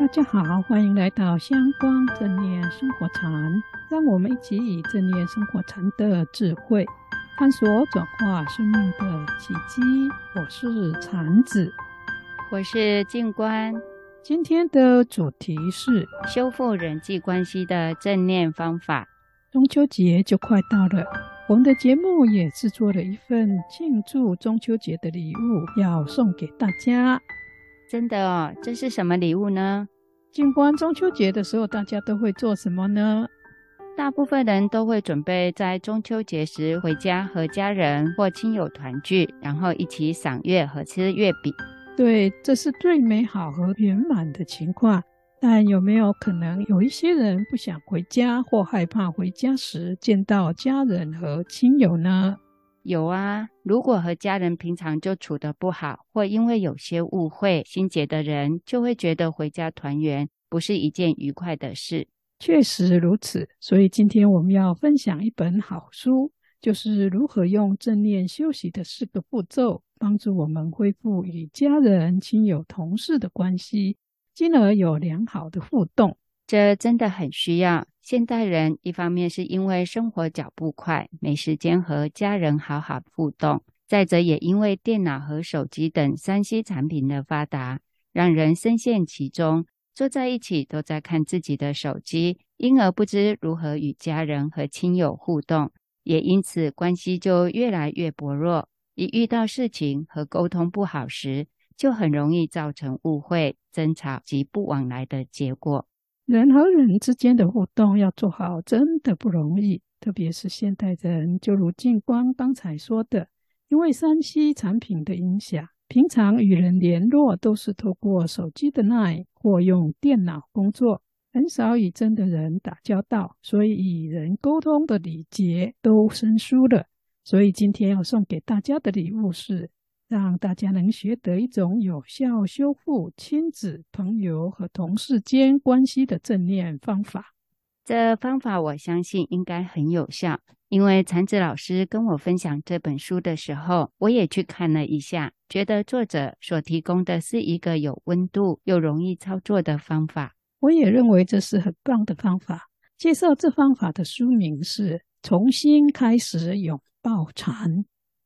大家好，欢迎来到香光正念生活禅，让我们一起以正念生活禅的智慧，探索转化生命的奇迹。我是禅子，我是静观。今天的主题是修复人际关系的正念方法。中秋节就快到了，我们的节目也制作了一份庆祝中秋节的礼物，要送给大家。真的哦，这是什么礼物呢？静观中秋节的时候，大家都会做什么呢？大部分人都会准备在中秋节时回家和家人或亲友团聚，然后一起赏月和吃月饼。对，这是最美好和圆满的情况。但有没有可能有一些人不想回家，或害怕回家时见到家人和亲友呢？有啊，如果和家人平常就处得不好，或因为有些误会，心结的人就会觉得回家团圆不是一件愉快的事。确实如此，所以今天我们要分享一本好书，就是如何用正念休息的四个步骤，帮助我们恢复与家人、亲友、同事的关系，进而有良好的互动。这真的很需要。现代人一方面是因为生活脚步快，没时间和家人好好互动；再者也因为电脑和手机等 3C 产品的发达，让人深陷其中，坐在一起都在看自己的手机，因而不知如何与家人和亲友互动，也因此关系就越来越薄弱。一遇到事情和沟通不好时，就很容易造成误会、争吵及不往来的结果。人和人之间的互动要做好，真的不容易。特别是现代人，就如静观刚才说的，因为 3C 产品的影响，平常与人联络都是透过手机的 LINE 或用电脑工作，很少与真的人打交道，所以与人沟通的礼节都生疏了。所以今天要送给大家的礼物是。让大家能学得一种有效修复亲子、朋友和同事间关系的正念方法。这方法我相信应该很有效，因为禅子老师跟我分享这本书的时候，我也去看了一下，觉得作者所提供的是一个有温度又容易操作的方法。我也认为这是很棒的方法。介绍这方法的书名是《重新开始拥抱禅》，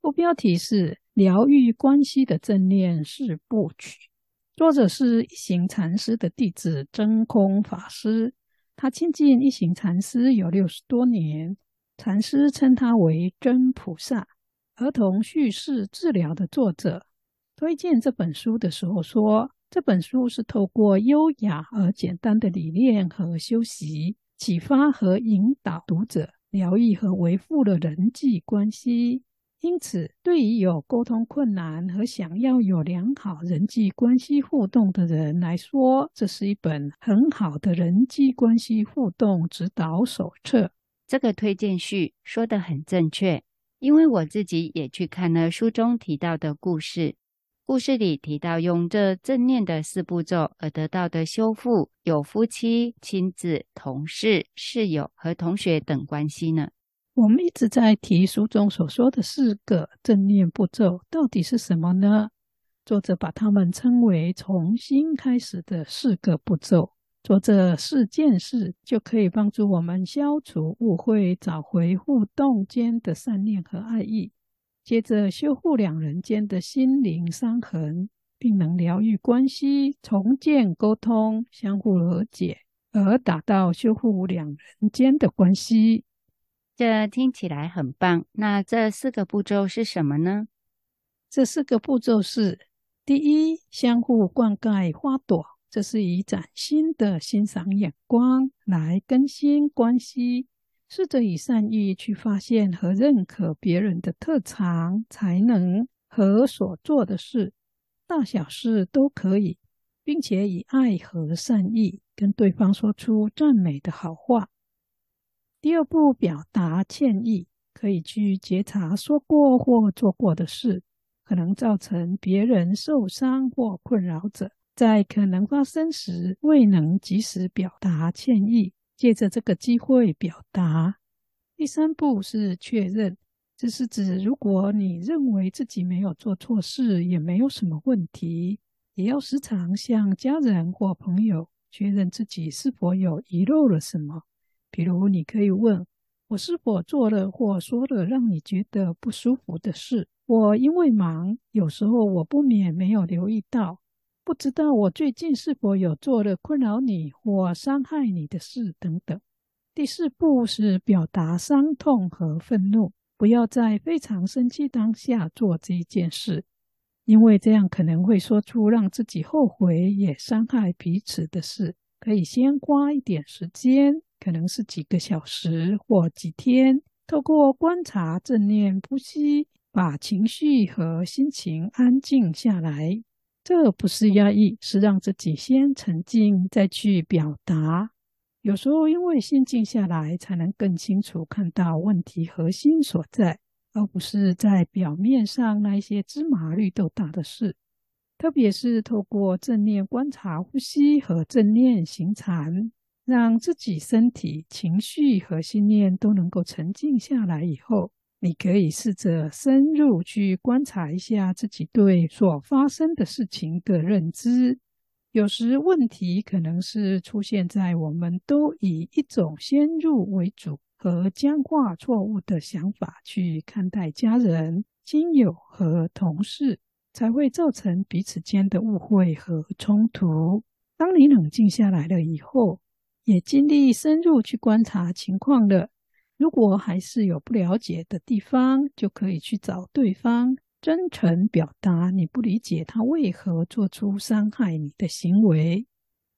副标题是。疗愈关系的正念四部曲，作者是一行禅师的弟子真空法师。他亲近一行禅师有六十多年，禅师称他为真菩萨。儿童叙事治疗的作者推荐这本书的时候说，这本书是透过优雅而简单的理念和修习，启发和引导读者疗愈和维护了人际关系。因此，对于有沟通困难和想要有良好人际关系互动的人来说，这是一本很好的人际关系互动指导手册。这个推荐序说得很正确，因为我自己也去看了书中提到的故事。故事里提到用这正念的四步骤而得到的修复，有夫妻、亲子、同事、室友和同学等关系呢。我们一直在提书中所说的四个正念步骤，到底是什么呢？作者把它们称为“重新开始”的四个步骤。做这四件事，就可以帮助我们消除误会，找回互动间的善念和爱意，接着修复两人间的心灵伤痕，并能疗愈关系，重建沟通，相互和解，而达到修复两人间的关系。这听起来很棒。那这四个步骤是什么呢？这四个步骤是：第一，相互灌溉花朵，这是以崭新的欣赏眼光来更新关系，试着以善意去发现和认可别人的特长、才能和所做的事，大小事都可以，并且以爱和善意跟对方说出赞美的好话。第二步，表达歉意，可以去觉察说过或做过的事可能造成别人受伤或困扰者，在可能发生时未能及时表达歉意，借着这个机会表达。第三步是确认，这是指如果你认为自己没有做错事，也没有什么问题，也要时常向家人或朋友确认自己是否有遗漏了什么。比如，你可以问：我是否做了或说了让你觉得不舒服的事？我因为忙，有时候我不免没有留意到。不知道我最近是否有做了困扰你或伤害你的事等等。第四步是表达伤痛和愤怒，不要在非常生气当下做这一件事，因为这样可能会说出让自己后悔也伤害彼此的事。可以先花一点时间。可能是几个小时或几天，透过观察正念呼吸，把情绪和心情安静下来。这不是压抑，是让自己先沉静，再去表达。有时候因为心静下来，才能更清楚看到问题核心所在，而不是在表面上那一些芝麻绿豆大的事。特别是透过正念观察呼吸和正念行禅。让自己身体、情绪和信念都能够沉静下来以后，你可以试着深入去观察一下自己对所发生的事情的认知。有时问题可能是出现在我们都以一种先入为主和僵化错误的想法去看待家人、亲友和同事，才会造成彼此间的误会和冲突。当你冷静下来了以后，也尽力深入去观察情况了。如果还是有不了解的地方，就可以去找对方，真诚表达你不理解他为何做出伤害你的行为。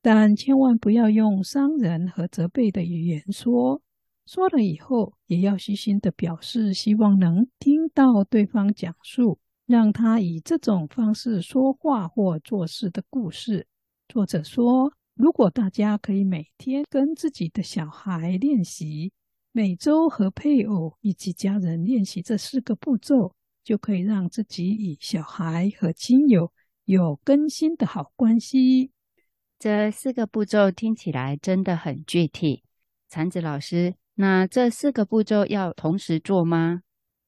但千万不要用伤人和责备的语言说。说了以后，也要虚心的表示希望能听到对方讲述，让他以这种方式说话或做事的故事。作者说。如果大家可以每天跟自己的小孩练习，每周和配偶以及家人练习这四个步骤，就可以让自己与小孩和亲友有更新的好关系。这四个步骤听起来真的很具体。禅子老师，那这四个步骤要同时做吗？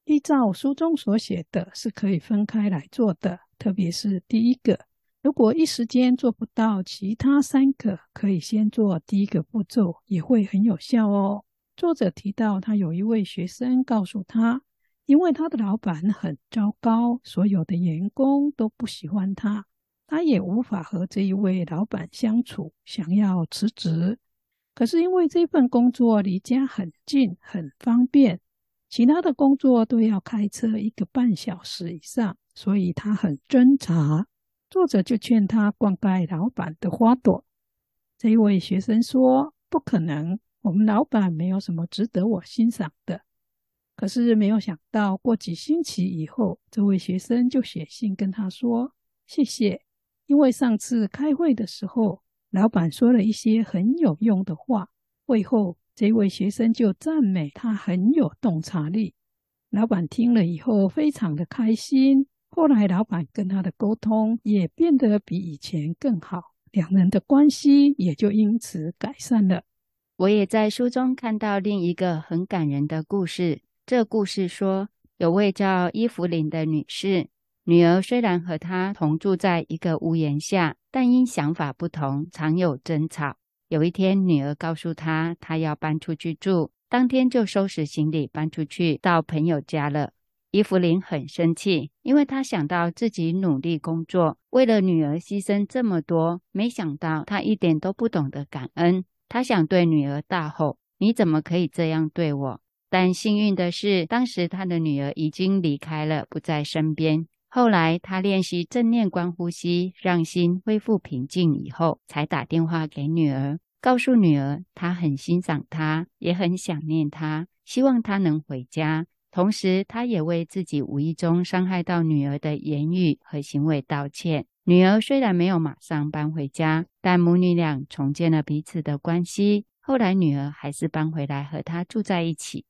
依照书中所写的，是可以分开来做的，特别是第一个。如果一时间做不到，其他三个可以先做第一个步骤，也会很有效哦。作者提到，他有一位学生告诉他，因为他的老板很糟糕，所有的员工都不喜欢他，他也无法和这一位老板相处，想要辞职。可是因为这份工作离家很近，很方便，其他的工作都要开车一个半小时以上，所以他很挣扎。作者就劝他灌溉老板的花朵。这一位学生说：“不可能，我们老板没有什么值得我欣赏的。”可是没有想到，过几星期以后，这位学生就写信跟他说：“谢谢，因为上次开会的时候，老板说了一些很有用的话。会后，这位学生就赞美他很有洞察力。老板听了以后，非常的开心。”后来，老板跟他的沟通也变得比以前更好，两人的关系也就因此改善了。我也在书中看到另一个很感人的故事。这故事说，有位叫伊芙琳的女士，女儿虽然和她同住在一个屋檐下，但因想法不同，常有争吵。有一天，女儿告诉她，她要搬出去住，当天就收拾行李搬出去到朋友家了。伊芙琳很生气，因为她想到自己努力工作，为了女儿牺牲这么多，没想到她一点都不懂得感恩。她想对女儿大吼：“你怎么可以这样对我？”但幸运的是，当时她的女儿已经离开了，不在身边。后来她练习正念观呼吸，让心恢复平静以后，才打电话给女儿，告诉女儿她很欣赏她，也很想念她，希望她能回家。同时，他也为自己无意中伤害到女儿的言语和行为道歉。女儿虽然没有马上搬回家，但母女俩重建了彼此的关系。后来，女儿还是搬回来和他住在一起。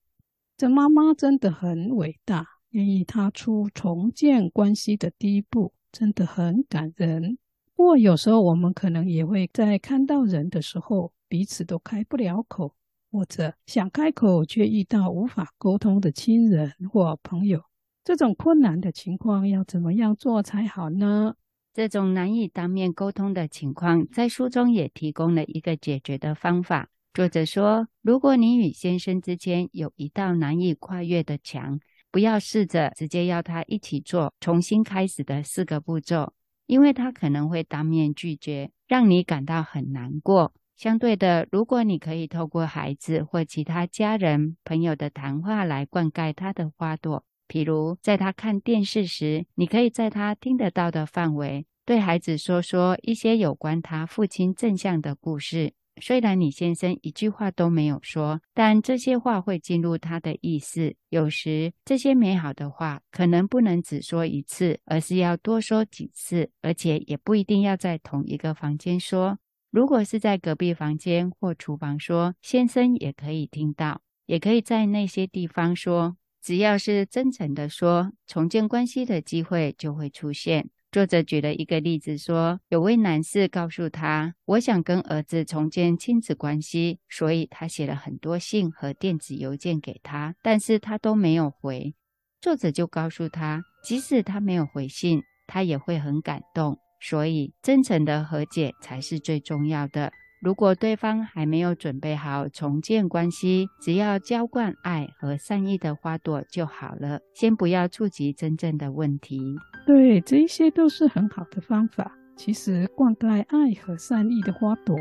这妈妈真的很伟大，愿意踏出重建关系的第一步，真的很感人。不过，有时候我们可能也会在看到人的时候，彼此都开不了口。或者想开口却遇到无法沟通的亲人或朋友，这种困难的情况要怎么样做才好呢？这种难以当面沟通的情况，在书中也提供了一个解决的方法。作者说，如果你与先生之间有一道难以跨越的墙，不要试着直接要他一起做重新开始的四个步骤，因为他可能会当面拒绝，让你感到很难过。相对的，如果你可以透过孩子或其他家人、朋友的谈话来灌溉他的花朵，譬如在他看电视时，你可以在他听得到的范围，对孩子说说一些有关他父亲正向的故事。虽然你先生一句话都没有说，但这些话会进入他的意识。有时这些美好的话可能不能只说一次，而是要多说几次，而且也不一定要在同一个房间说。如果是在隔壁房间或厨房说，先生也可以听到，也可以在那些地方说。只要是真诚的说，重建关系的机会就会出现。作者举了一个例子说，有位男士告诉他：“我想跟儿子重建亲子关系，所以他写了很多信和电子邮件给他，但是他都没有回。”作者就告诉他，即使他没有回信，他也会很感动，所以真诚的和解才是最重要的。如果对方还没有准备好重建关系，只要浇灌爱和善意的花朵就好了。先不要触及真正的问题。对，这些都是很好的方法。其实灌溉爱和善意的花朵，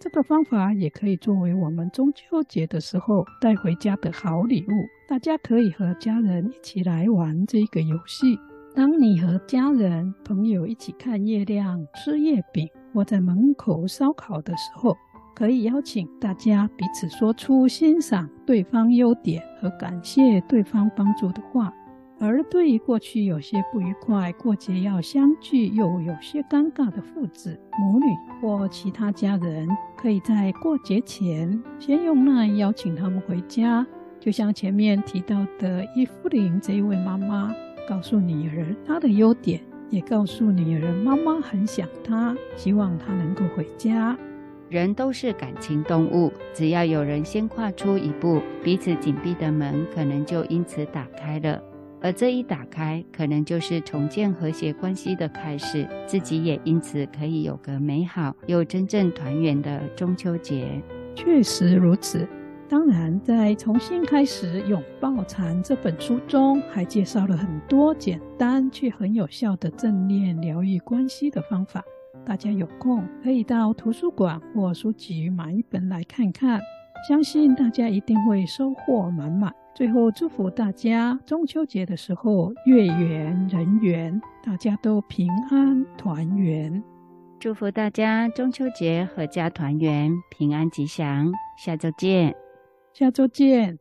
这个方法也可以作为我们中秋节的时候带回家的好礼物。大家可以和家人一起来玩这个游戏。当你和家人、朋友一起看月亮、吃月饼。或在门口烧烤的时候，可以邀请大家彼此说出欣赏对方优点和感谢对方帮助的话。而对于过去有些不愉快、过节要相聚又有些尴尬的父子、母女或其他家人，可以在过节前先用那邀请他们回家。就像前面提到的伊芙琳这一位妈妈，告诉女儿她的优点。也告诉女儿，妈妈很想她，希望她能够回家。人都是感情动物，只要有人先跨出一步，彼此紧闭的门可能就因此打开了。而这一打开，可能就是重建和谐关系的开始，自己也因此可以有个美好又真正团圆的中秋节。确实如此。当然，在重新开始拥抱禅这本书中，还介绍了很多简单却很有效的正念疗愈关系的方法。大家有空可以到图书馆或书局买一本来看看，相信大家一定会收获满满。最后，祝福大家中秋节的时候月圆人圆，大家都平安团圆。祝福大家中秋节阖家团圆，平安吉祥。下周见。下周见。